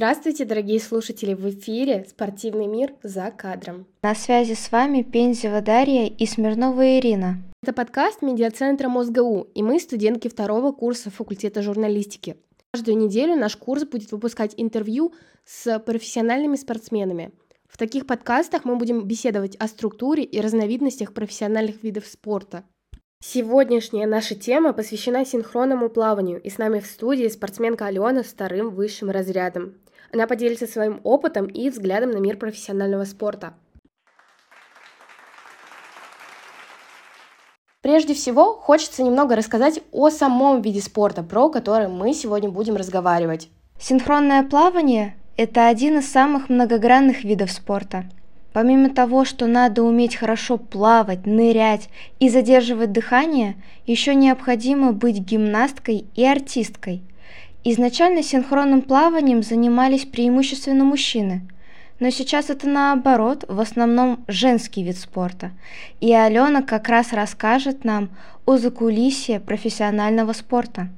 Здравствуйте, дорогие слушатели! В эфире «Спортивный мир за кадром». На связи с вами Пензева Дарья и Смирнова Ирина. Это подкаст медиацентра МосГУ, и мы студентки второго курса факультета журналистики. Каждую неделю наш курс будет выпускать интервью с профессиональными спортсменами. В таких подкастах мы будем беседовать о структуре и разновидностях профессиональных видов спорта. Сегодняшняя наша тема посвящена синхронному плаванию, и с нами в студии спортсменка Алена вторым высшим разрядом. Она поделится своим опытом и взглядом на мир профессионального спорта. Прежде всего, хочется немного рассказать о самом виде спорта, про который мы сегодня будем разговаривать. Синхронное плавание – это один из самых многогранных видов спорта – Помимо того, что надо уметь хорошо плавать, нырять и задерживать дыхание, еще необходимо быть гимнасткой и артисткой. Изначально синхронным плаванием занимались преимущественно мужчины, но сейчас это наоборот, в основном женский вид спорта. И Алена как раз расскажет нам о закулисье профессионального спорта.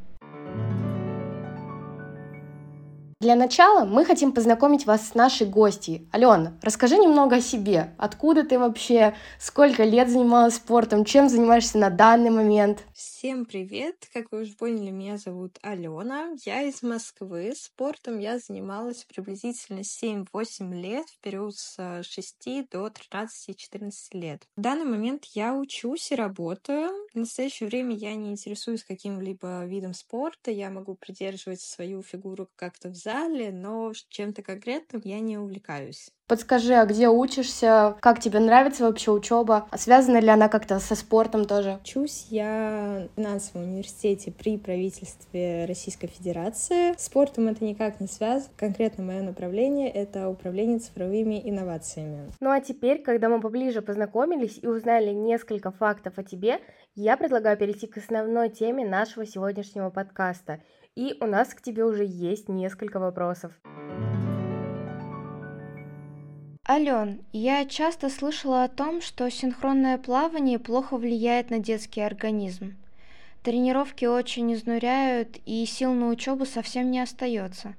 Для начала мы хотим познакомить вас с нашей гостьей. Алена, расскажи немного о себе. Откуда ты вообще, сколько лет занималась спортом, чем занимаешься на данный момент? Всем привет! Как вы уже поняли, меня зовут Алена. Я из Москвы. Спортом я занималась приблизительно 7-8 лет, в период с 6 до 13-14 лет. В данный момент я учусь и работаю. В настоящее время я не интересуюсь каким-либо видом спорта. Я могу придерживать свою фигуру как-то в зале, но чем-то конкретным я не увлекаюсь. Подскажи, а где учишься? Как тебе нравится вообще учеба? А связана ли она как-то со спортом тоже? Учусь я в финансовом университете при правительстве Российской Федерации. Спортом это никак не связано. Конкретно мое направление — это управление цифровыми инновациями. Ну а теперь, когда мы поближе познакомились и узнали несколько фактов о тебе, я предлагаю перейти к основной теме нашего сегодняшнего подкаста. И у нас к тебе уже есть несколько вопросов. Ален, я часто слышала о том, что синхронное плавание плохо влияет на детский организм. Тренировки очень изнуряют, и сил на учебу совсем не остается.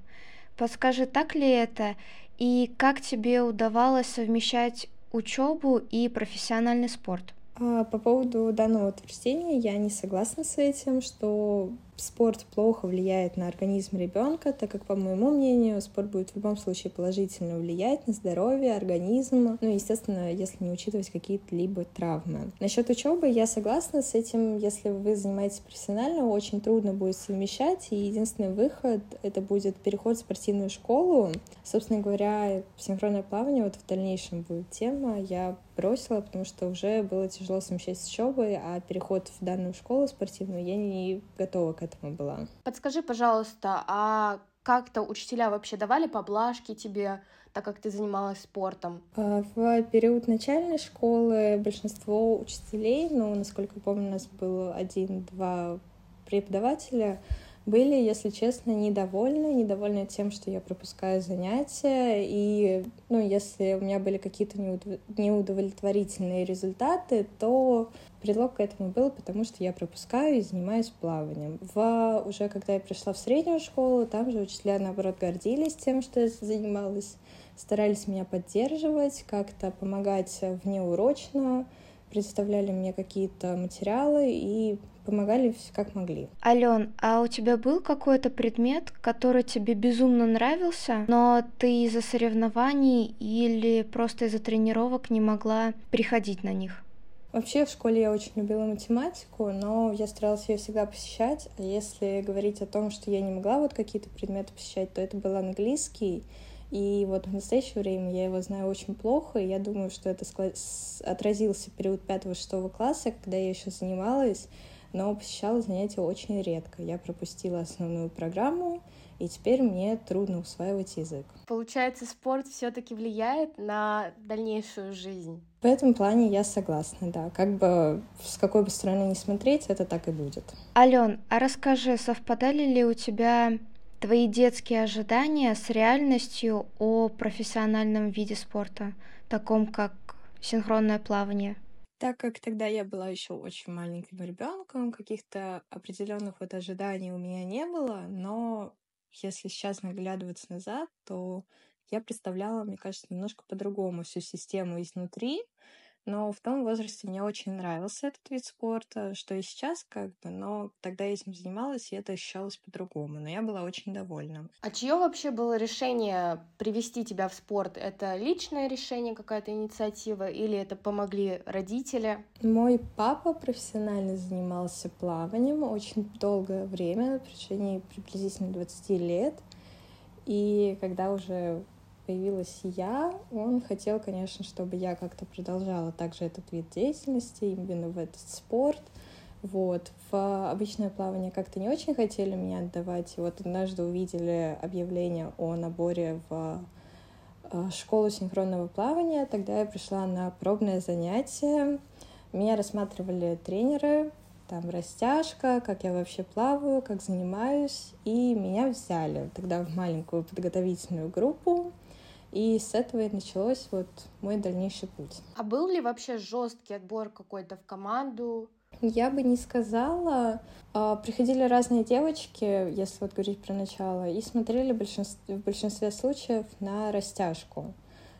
Подскажи, так ли это, и как тебе удавалось совмещать учебу и профессиональный спорт? А, по поводу данного утверждения я не согласна с этим, что спорт плохо влияет на организм ребенка, так как, по моему мнению, спорт будет в любом случае положительно влиять на здоровье, организм, ну, естественно, если не учитывать какие-то либо травмы. Насчет учебы я согласна с этим, если вы занимаетесь профессионально, очень трудно будет совмещать, и единственный выход — это будет переход в спортивную школу. Собственно говоря, синхронное плавание вот в дальнейшем будет тема. Я бросила, потому что уже было тяжело совмещать с учебой, а переход в данную школу спортивную я не готова к этому была. Подскажи, пожалуйста, а как-то учителя вообще давали поблажки тебе, так как ты занималась спортом? А, в период начальной школы большинство учителей, ну, насколько я помню, у нас было один-два преподавателя, были, если честно, недовольны, недовольны тем, что я пропускаю занятия, и, ну, если у меня были какие-то неудовлетворительные результаты, то предлог к этому был, потому что я пропускаю и занимаюсь плаванием. В, уже когда я пришла в среднюю школу, там же учителя, наоборот, гордились тем, что я занималась, старались меня поддерживать, как-то помогать внеурочно, представляли мне какие-то материалы и помогали как могли. Ален, а у тебя был какой-то предмет, который тебе безумно нравился, но ты из-за соревнований или просто из-за тренировок не могла приходить на них? Вообще в школе я очень любила математику, но я старалась ее всегда посещать. А если говорить о том, что я не могла вот какие-то предметы посещать, то это был английский. И вот в настоящее время я его знаю очень плохо, и я думаю, что это отразился период 5-6 класса, когда я еще занималась но посещала занятия очень редко. Я пропустила основную программу, и теперь мне трудно усваивать язык. Получается, спорт все-таки влияет на дальнейшую жизнь? В этом плане я согласна, да. Как бы с какой бы стороны ни смотреть, это так и будет. Ален, а расскажи, совпадали ли у тебя твои детские ожидания с реальностью о профессиональном виде спорта, таком как синхронное плавание? Так как тогда я была еще очень маленьким ребенком, каких-то определенных вот ожиданий у меня не было, но если сейчас наглядываться назад, то я представляла, мне кажется, немножко по-другому всю систему изнутри, но в том возрасте мне очень нравился этот вид спорта, что и сейчас как бы, но тогда я этим занималась, и это ощущалось по-другому, но я была очень довольна. А чье вообще было решение привести тебя в спорт? Это личное решение, какая-то инициатива, или это помогли родители? Мой папа профессионально занимался плаванием очень долгое время, в течение приблизительно 20 лет. И когда уже появилась я, он хотел, конечно, чтобы я как-то продолжала также этот вид деятельности, именно в этот спорт. Вот. В обычное плавание как-то не очень хотели меня отдавать. И вот однажды увидели объявление о наборе в э, школу синхронного плавания. Тогда я пришла на пробное занятие. Меня рассматривали тренеры, там растяжка, как я вообще плаваю, как занимаюсь. И меня взяли тогда в маленькую подготовительную группу. И с этого и началось вот мой дальнейший путь. А был ли вообще жесткий отбор какой-то в команду? Я бы не сказала. А, приходили разные девочки, если вот говорить про начало, и смотрели в большинстве, в большинстве случаев на растяжку.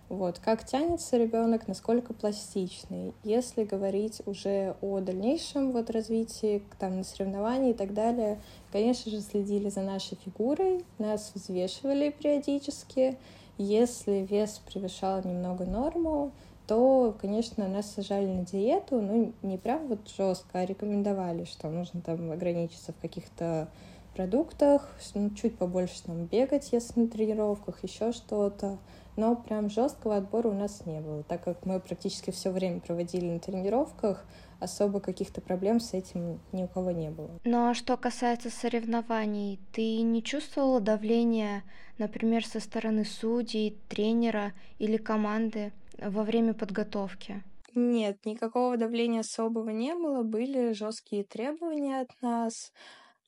Вот, как тянется ребенок, насколько пластичный. Если говорить уже о дальнейшем вот развитии, там, на соревновании и так далее, конечно же, следили за нашей фигурой, нас взвешивали периодически, если вес превышал немного норму, то, конечно, нас сажали на диету, ну, не прям вот жестко, а рекомендовали, что нужно там ограничиться в каких-то продуктах, ну, чуть побольше там бегать, если на тренировках, еще что-то. Но прям жесткого отбора у нас не было, так как мы практически все время проводили на тренировках, особо каких-то проблем с этим ни у кого не было. Ну а что касается соревнований, ты не чувствовала давления, например, со стороны судей, тренера или команды во время подготовки? Нет, никакого давления особого не было, были жесткие требования от нас.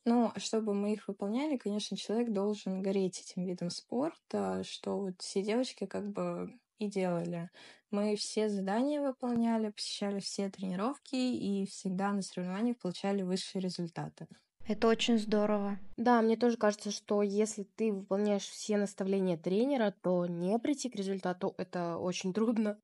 Ну, а чтобы мы их выполняли, конечно, человек должен гореть этим видом спорта, что вот все девочки как бы и делали. Мы все задания выполняли, посещали все тренировки и всегда на соревнованиях получали высшие результаты. Это очень здорово. Да, мне тоже кажется, что если ты выполняешь все наставления тренера, то не прийти к результату это очень трудно.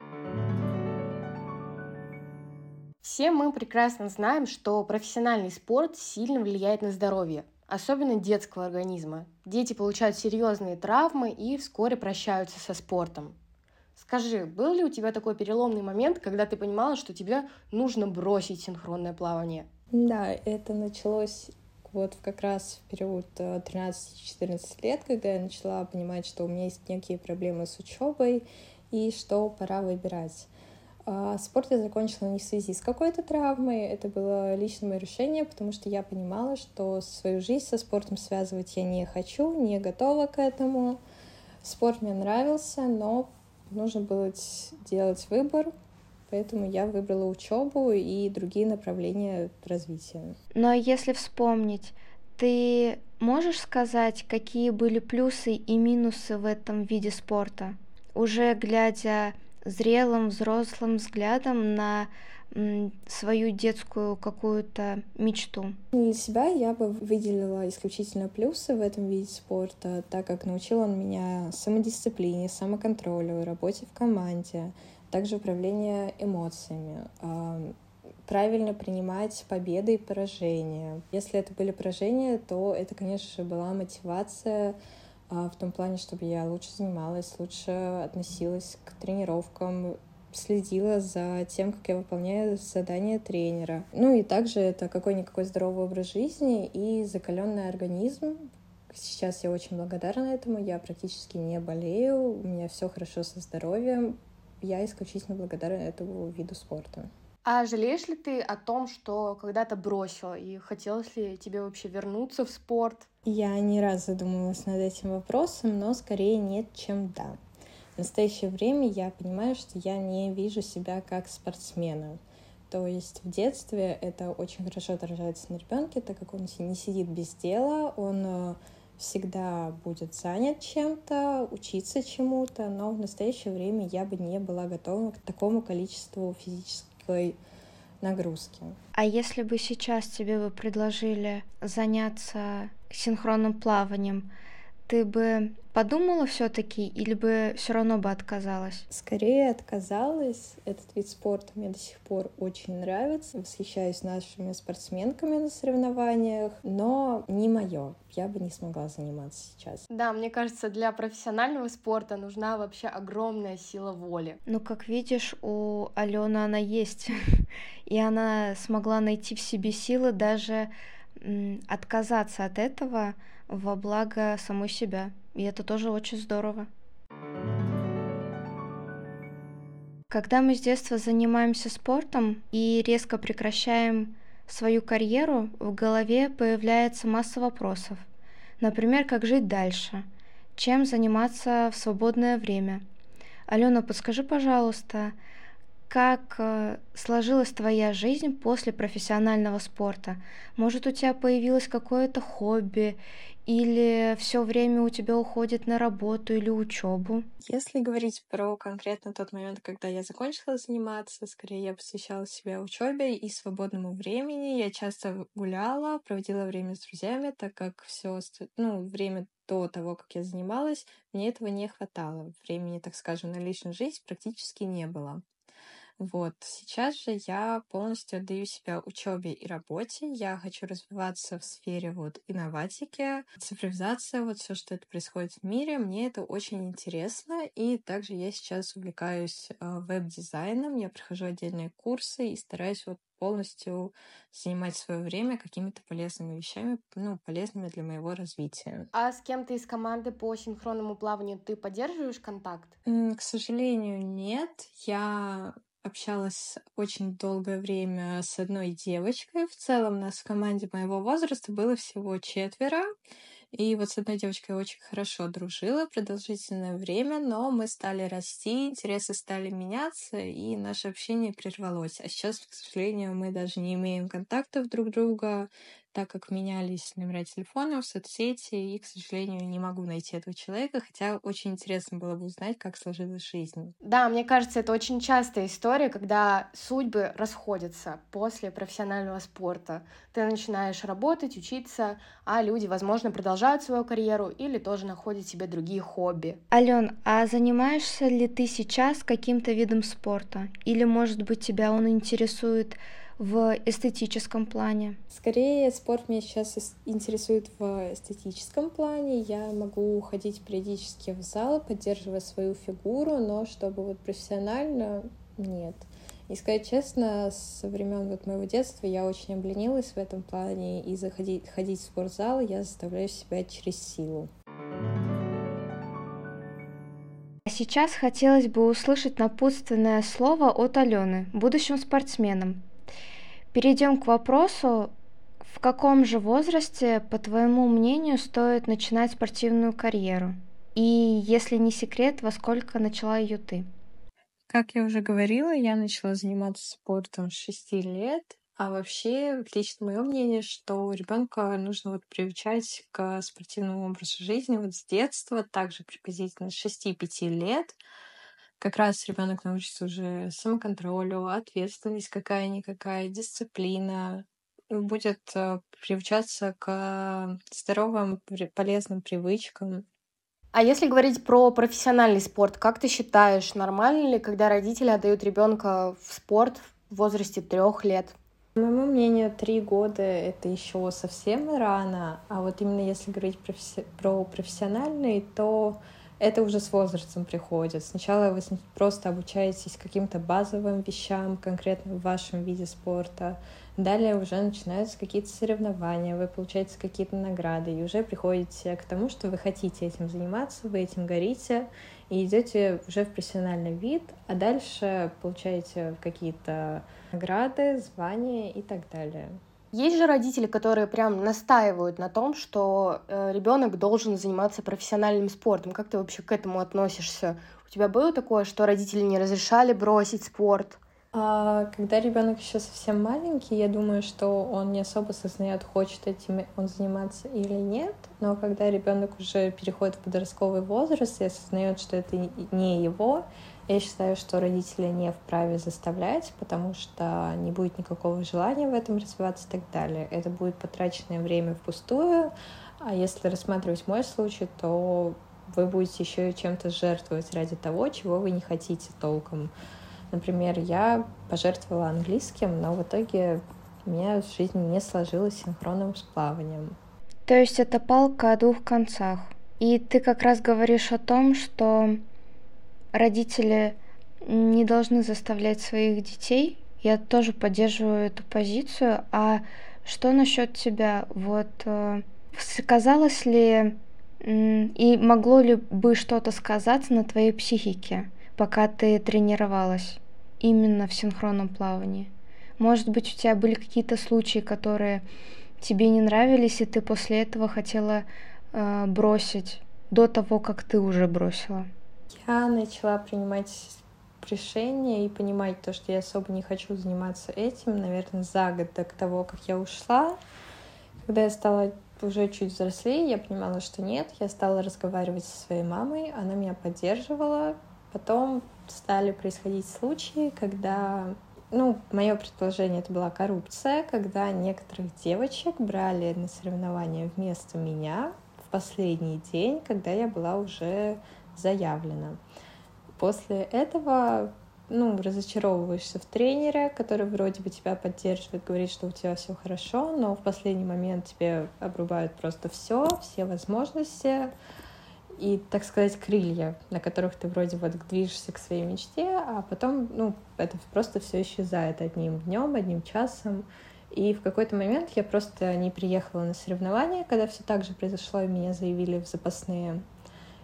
Все мы прекрасно знаем, что профессиональный спорт сильно влияет на здоровье, особенно детского организма. Дети получают серьезные травмы и вскоре прощаются со спортом. Скажи, был ли у тебя такой переломный момент, когда ты понимала, что тебе нужно бросить синхронное плавание? Да, это началось вот как раз в период 13-14 э, лет, когда я начала понимать, что у меня есть некие проблемы с учебой и что пора выбирать. А спорт я закончила не в связи с какой-то травмой, это было личное мое решение, потому что я понимала, что свою жизнь со спортом связывать я не хочу, не готова к этому. Спорт мне нравился, но нужно было делать выбор, поэтому я выбрала учебу и другие направления развития. Но если вспомнить, ты можешь сказать, какие были плюсы и минусы в этом виде спорта? Уже глядя зрелым, взрослым взглядом на свою детскую какую-то мечту? Для себя я бы выделила исключительно плюсы в этом виде спорта, так как научил он меня самодисциплине, самоконтролю, работе в команде, также управление эмоциями, правильно принимать победы и поражения. Если это были поражения, то это, конечно же, была мотивация а, в том плане, чтобы я лучше занималась, лучше относилась к тренировкам, следила за тем, как я выполняю задания тренера. Ну и также это какой-никакой здоровый образ жизни и закаленный организм. Сейчас я очень благодарна этому, я практически не болею, у меня все хорошо со здоровьем. Я исключительно благодарна этому виду спорта. А жалеешь ли ты о том, что когда-то бросила, и хотелось ли тебе вообще вернуться в спорт? Я не раз задумывалась над этим вопросом, но скорее нет, чем да. В настоящее время я понимаю, что я не вижу себя как спортсмена. То есть в детстве это очень хорошо отражается на ребенке, так как он не сидит без дела, он э, всегда будет занят чем-то, учиться чему-то, но в настоящее время я бы не была готова к такому количеству физической нагрузки. А если бы сейчас тебе бы предложили заняться синхронным плаванием, ты бы подумала все-таки или бы все равно бы отказалась? Скорее отказалась. Этот вид спорта мне до сих пор очень нравится. Восхищаюсь нашими спортсменками на соревнованиях, но не мое. Я бы не смогла заниматься сейчас. Да, мне кажется, для профессионального спорта нужна вообще огромная сила воли. Ну, как видишь, у Алены она есть. И она смогла найти в себе силы даже отказаться от этого во благо самой себя. И это тоже очень здорово. Когда мы с детства занимаемся спортом и резко прекращаем свою карьеру, в голове появляется масса вопросов. Например, как жить дальше, чем заниматься в свободное время. Алена, подскажи, пожалуйста, как э, сложилась твоя жизнь после профессионального спорта? Может, у тебя появилось какое-то хобби или все время у тебя уходит на работу или учебу? Если говорить про конкретно тот момент, когда я закончила заниматься, скорее я посвящала себя учебе и свободному времени. Я часто гуляла, проводила время с друзьями, так как все, ну, время до того, как я занималась, мне этого не хватало. Времени, так скажем, на личную жизнь практически не было. Вот, сейчас же я полностью отдаю себя учебе и работе. Я хочу развиваться в сфере вот инноватики, цифровизация, вот все, что это происходит в мире. Мне это очень интересно. И также я сейчас увлекаюсь э, веб-дизайном. Я прохожу отдельные курсы и стараюсь вот полностью занимать свое время какими-то полезными вещами, ну, полезными для моего развития. А с кем-то из команды по синхронному плаванию ты поддерживаешь контакт? К сожалению, нет. Я общалась очень долгое время с одной девочкой. В целом нас в команде моего возраста было всего четверо. И вот с одной девочкой очень хорошо дружила продолжительное время, но мы стали расти, интересы стали меняться, и наше общение прервалось. А сейчас, к сожалению, мы даже не имеем контактов друг друга, так как менялись номера телефонов, соцсети, и, к сожалению, не могу найти этого человека, хотя очень интересно было бы узнать, как сложилась жизнь. Да, мне кажется, это очень частая история, когда судьбы расходятся после профессионального спорта. Ты начинаешь работать, учиться, а люди, возможно, продолжают свою карьеру или тоже находят себе другие хобби. Ален, а занимаешься ли ты сейчас каким-то видом спорта? Или, может быть, тебя он интересует в эстетическом плане? Скорее, спорт меня сейчас интересует в эстетическом плане. Я могу ходить периодически в зал, поддерживая свою фигуру, но чтобы вот профессионально нет. И сказать честно, со времен вот моего детства я очень обленилась в этом плане, и заходить ходить в спортзал я заставляю себя через силу. А сейчас хотелось бы услышать напутственное слово от Алены, будущим спортсменам. Перейдем к вопросу, в каком же возрасте, по твоему мнению, стоит начинать спортивную карьеру? И если не секрет, во сколько начала ее ты? Как я уже говорила, я начала заниматься спортом с 6 лет. А вообще, лично мое мнение, что ребенка нужно вот приучать к спортивному образу жизни вот с детства, также приблизительно с 6-5 лет, как раз ребенок научится уже самоконтролю, ответственность какая-никакая, дисциплина, будет э, приучаться к здоровым, полезным привычкам. А если говорить про профессиональный спорт, как ты считаешь, нормально ли, когда родители отдают ребенка в спорт в возрасте трех лет? По моему мнению, три года — это еще совсем рано, а вот именно если говорить про профессиональный, то это уже с возрастом приходит. Сначала вы просто обучаетесь каким-то базовым вещам, конкретно в вашем виде спорта. Далее уже начинаются какие-то соревнования, вы получаете какие-то награды, и уже приходите к тому, что вы хотите этим заниматься, вы этим горите, и идете уже в профессиональный вид, а дальше получаете какие-то награды, звания и так далее. Есть же родители, которые прям настаивают на том, что э, ребенок должен заниматься профессиональным спортом. Как ты вообще к этому относишься? У тебя было такое, что родители не разрешали бросить спорт? А, когда ребенок еще совсем маленький, я думаю, что он не особо осознает, хочет этим он заниматься или нет. Но когда ребенок уже переходит в подростковый возраст и осознает, что это не его, я считаю, что родители не вправе заставлять, потому что не будет никакого желания в этом развиваться и так далее. Это будет потраченное время впустую, А если рассматривать мой случай, то вы будете еще чем-то жертвовать ради того, чего вы не хотите толком. Например, я пожертвовала английским, но в итоге у меня жизни не сложилось синхронным с плаванием. То есть это палка о двух концах. И ты как раз говоришь о том, что родители не должны заставлять своих детей. Я тоже поддерживаю эту позицию. А что насчет тебя? Вот э, казалось ли и могло ли бы что-то сказаться на твоей психике, пока ты тренировалась именно в синхронном плавании? Может быть, у тебя были какие-то случаи, которые тебе не нравились, и ты после этого хотела э, бросить до того, как ты уже бросила? Я начала принимать решение и понимать то, что я особо не хочу заниматься этим, наверное, за год до того, как я ушла. Когда я стала уже чуть взрослее, я понимала, что нет. Я стала разговаривать со своей мамой, она меня поддерживала. Потом стали происходить случаи, когда ну, мое предположение, это была коррупция, когда некоторых девочек брали на соревнования вместо меня в последний день, когда я была уже заявлена. После этого ну, разочаровываешься в тренере, который вроде бы тебя поддерживает, говорит, что у тебя все хорошо, но в последний момент тебе обрубают просто все, все возможности и, так сказать, крылья, на которых ты вроде вот движешься к своей мечте, а потом, ну, это просто все исчезает одним днем, одним часом. И в какой-то момент я просто не приехала на соревнования, когда все так же произошло, и меня заявили в запасные.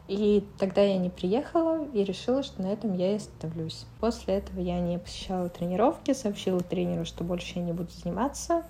И тогда я не приехала и решила, что на этом я и остановлюсь. После этого я не посещала тренировки, сообщила тренеру, что больше я не буду заниматься,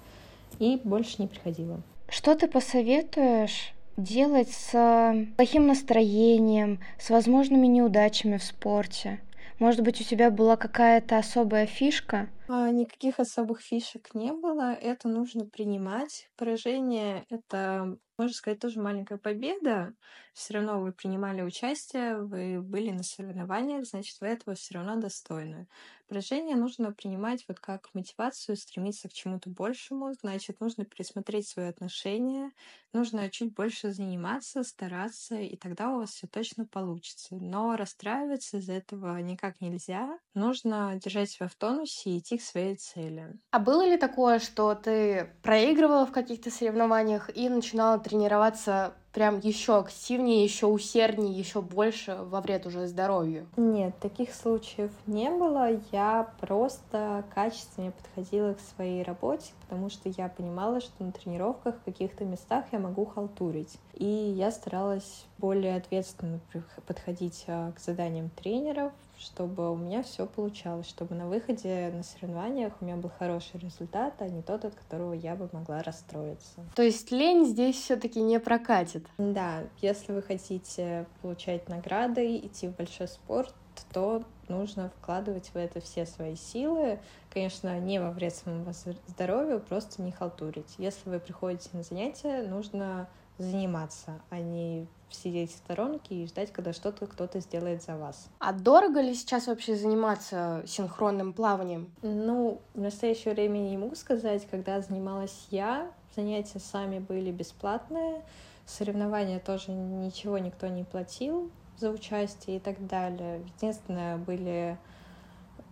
и больше не приходила. Что ты посоветуешь делать с плохим настроением, с возможными неудачами в спорте? Может быть, у тебя была какая-то особая фишка? А, никаких особых фишек не было. Это нужно принимать. Поражение — это можно сказать, тоже маленькая победа. Все равно вы принимали участие, вы были на соревнованиях, значит, вы этого все равно достойны. Поражение нужно принимать вот как мотивацию, стремиться к чему-то большему, значит, нужно пересмотреть свои отношения, нужно чуть больше заниматься, стараться, и тогда у вас все точно получится. Но расстраиваться из-за этого никак нельзя. Нужно держать себя в тонусе и идти к своей цели. А было ли такое, что ты проигрывала в каких-то соревнованиях и начинала тренироваться прям еще активнее, еще усерднее, еще больше во вред уже здоровью? Нет, таких случаев не было. Я просто качественнее подходила к своей работе, потому что я понимала, что на тренировках в каких-то местах я могу халтурить. И я старалась более ответственно подходить а, к заданиям тренеров, чтобы у меня все получалось, чтобы на выходе на соревнованиях у меня был хороший результат, а не тот, от которого я бы могла расстроиться. То есть лень здесь все-таки не прокатит? Да, если вы хотите получать награды, идти в большой спорт, то нужно вкладывать в это все свои силы. Конечно, не во вред своему здоровью, просто не халтурить. Если вы приходите на занятия, нужно заниматься, а не сидеть в сторонке и ждать, когда что-то кто-то сделает за вас. А дорого ли сейчас вообще заниматься синхронным плаванием? Ну, в настоящее время не могу сказать. Когда занималась я, занятия сами были бесплатные, соревнования тоже ничего никто не платил за участие и так далее. Единственное, были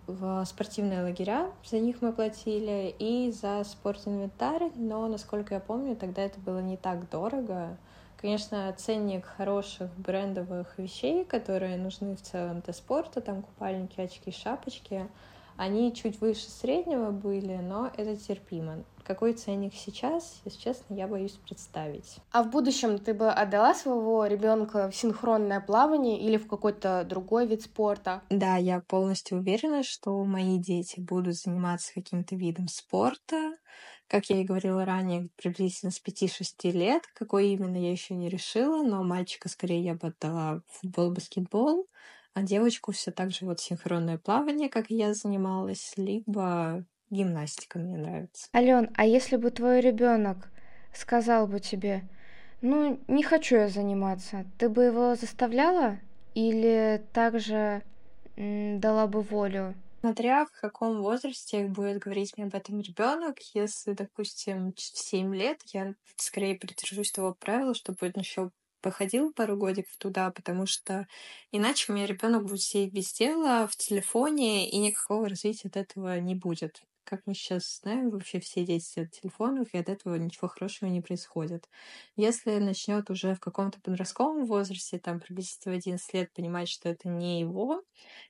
в спортивные лагеря, за них мы платили, и за спортинвентарь, но, насколько я помню, тогда это было не так дорого. Конечно, ценник хороших брендовых вещей, которые нужны в целом для спорта, там купальники, очки, шапочки, они чуть выше среднего были, но это терпимо. Какой ценник сейчас, если честно, я боюсь представить. А в будущем ты бы отдала своего ребенка в синхронное плавание или в какой-то другой вид спорта? Да, я полностью уверена, что мои дети будут заниматься каким-то видом спорта. Как я и говорила ранее, приблизительно с 5-6 лет. Какой именно, я еще не решила, но мальчика скорее я бы отдала в футбол, баскетбол, а девочку все так же вот синхронное плавание, как я занималась, либо гимнастика мне нравится. Ален, а если бы твой ребенок сказал бы тебе, ну, не хочу я заниматься, ты бы его заставляла или также м, дала бы волю? Смотря в каком возрасте будет говорить мне об этом ребенок, если, допустим, в 7 лет, я скорее придержусь того правила, чтобы он еще походил пару годиков туда, потому что иначе у меня ребенок будет сидеть без дела в телефоне, и никакого развития от этого не будет. Как мы сейчас знаем, вообще все дети сидят в телефонах, и от этого ничего хорошего не происходит. Если начнет уже в каком-то подростковом возрасте, там приблизительно в 11 лет, понимать, что это не его,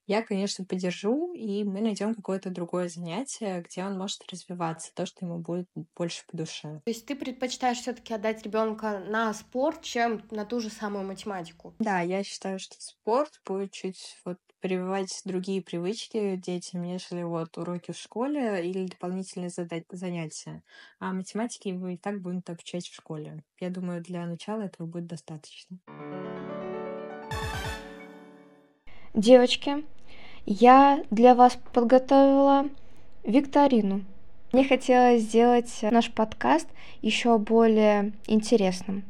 я, конечно, поддержу, и мы найдем какое-то другое занятие, где он может развиваться, то, что ему будет больше по душе. То есть ты предпочитаешь все-таки отдать ребенка на спорт, чем на ту же самую математику? Да, я считаю, что спорт будет чуть вот прививать другие привычки детям, нежели вот уроки в школе или дополнительные задать занятия. А математики вы и так будете обучать в школе. Я думаю, для начала этого будет достаточно. Девочки, я для вас подготовила викторину. Мне хотелось сделать наш подкаст еще более интересным.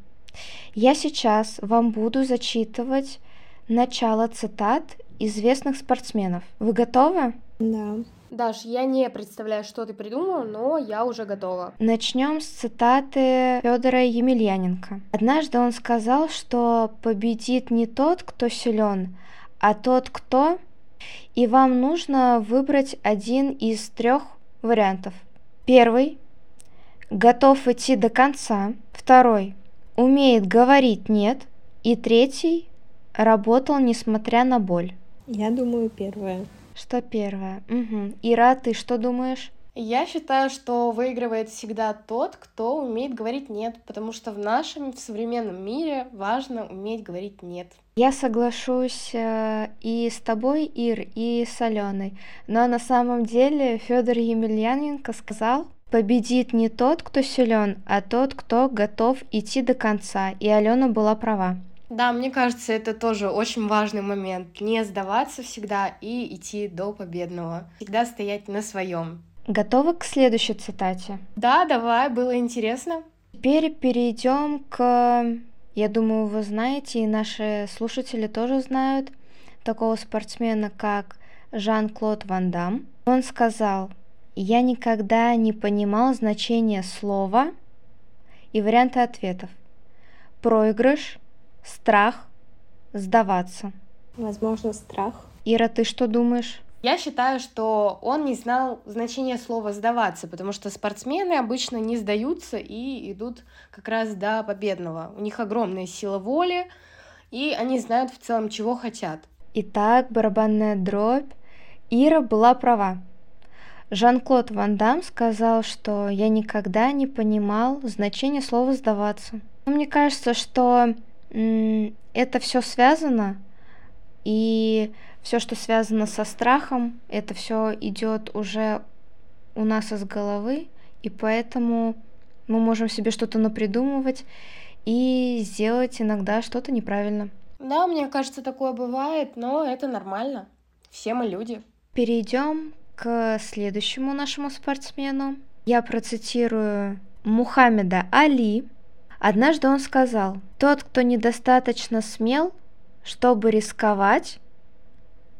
Я сейчас вам буду зачитывать начало цитат известных спортсменов. Вы готовы? Да. Даш, я не представляю, что ты придумала, но я уже готова. Начнем с цитаты Федора Емельяненко. Однажды он сказал, что победит не тот, кто силен, а тот, кто... И вам нужно выбрать один из трех вариантов. Первый – готов идти до конца. Второй – умеет говорить «нет». И третий – работал несмотря на боль. Я думаю, первое. Что первое? Угу. Ира, ты что думаешь? Я считаю, что выигрывает всегда тот, кто умеет говорить нет, потому что в нашем в современном мире важно уметь говорить нет. Я соглашусь э, и с тобой, Ир, и с Аленой. Но на самом деле Федор Емельяненко сказал, победит не тот, кто силен, а тот, кто готов идти до конца. И Алена была права. Да, мне кажется, это тоже очень важный момент. Не сдаваться всегда и идти до победного. Всегда стоять на своем. Готовы к следующей цитате? Да, давай, было интересно. Теперь перейдем к... Я думаю, вы знаете, и наши слушатели тоже знают такого спортсмена, как Жан-Клод Ван Дам. Он сказал, я никогда не понимал значения слова и варианты ответов. Проигрыш, страх, сдаваться. Возможно, страх. Ира, ты что думаешь? Я считаю, что он не знал значения слова «сдаваться», потому что спортсмены обычно не сдаются и идут как раз до победного. У них огромная сила воли, и они знают в целом, чего хотят. Итак, барабанная дробь. Ира была права. Жан-Клод Ван Дам сказал, что я никогда не понимал значения слова «сдаваться». Мне кажется, что это все связано, и все, что связано со страхом, это все идет уже у нас из головы, и поэтому мы можем себе что-то напридумывать и сделать иногда что-то неправильно. Да, мне кажется, такое бывает, но это нормально. Все мы люди. Перейдем к следующему нашему спортсмену. Я процитирую Мухаммеда Али. Однажды он сказал, тот, кто недостаточно смел, чтобы рисковать,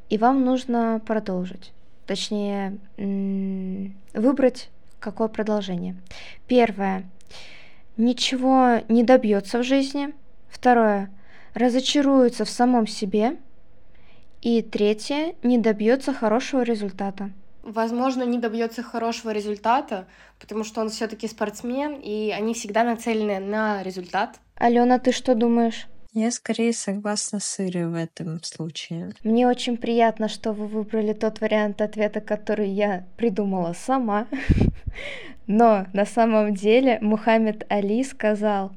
и вам нужно продолжить. Точнее, выбрать какое продолжение. Первое. Ничего не добьется в жизни. Второе. Разочаруется в самом себе. И третье. Не добьется хорошего результата. Возможно, не добьется хорошего результата, потому что он все-таки спортсмен, и они всегда нацелены на результат. Алена, ты что думаешь? Я скорее согласна с Ирой в этом случае. Мне очень приятно, что вы выбрали тот вариант ответа, который я придумала сама. Но на самом деле Мухаммед Али сказал,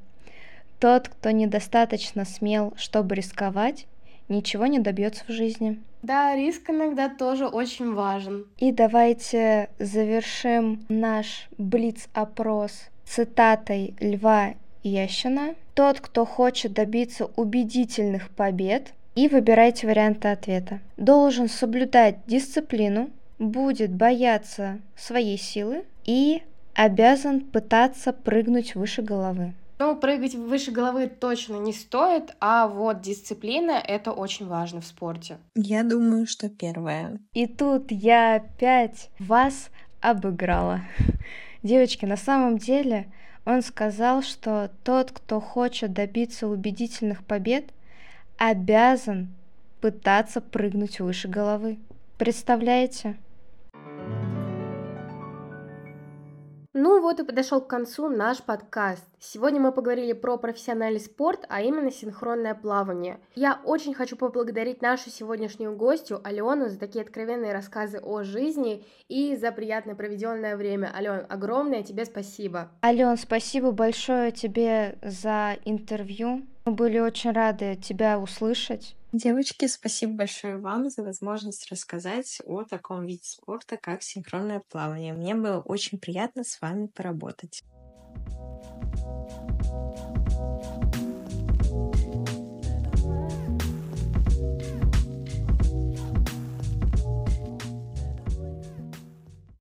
тот, кто недостаточно смел, чтобы рисковать, ничего не добьется в жизни. Да, риск иногда тоже очень важен. И давайте завершим наш блиц-опрос цитатой Льва Ящина. Тот, кто хочет добиться убедительных побед, и выбирайте варианты ответа. Должен соблюдать дисциплину, будет бояться своей силы и обязан пытаться прыгнуть выше головы. Ну, прыгать выше головы точно не стоит, а вот дисциплина — это очень важно в спорте. Я думаю, что первое. И тут я опять вас обыграла. Девочки, на самом деле он сказал, что тот, кто хочет добиться убедительных побед, обязан пытаться прыгнуть выше головы. Представляете? Ну вот и подошел к концу наш подкаст. Сегодня мы поговорили про профессиональный спорт, а именно синхронное плавание. Я очень хочу поблагодарить нашу сегодняшнюю гостью Алену за такие откровенные рассказы о жизни и за приятно проведенное время. Ален, огромное тебе спасибо. Ален, спасибо большое тебе за интервью. Мы были очень рады тебя услышать. Девочки, спасибо большое вам за возможность рассказать о таком виде спорта, как синхронное плавание. Мне было очень приятно с вами поработать.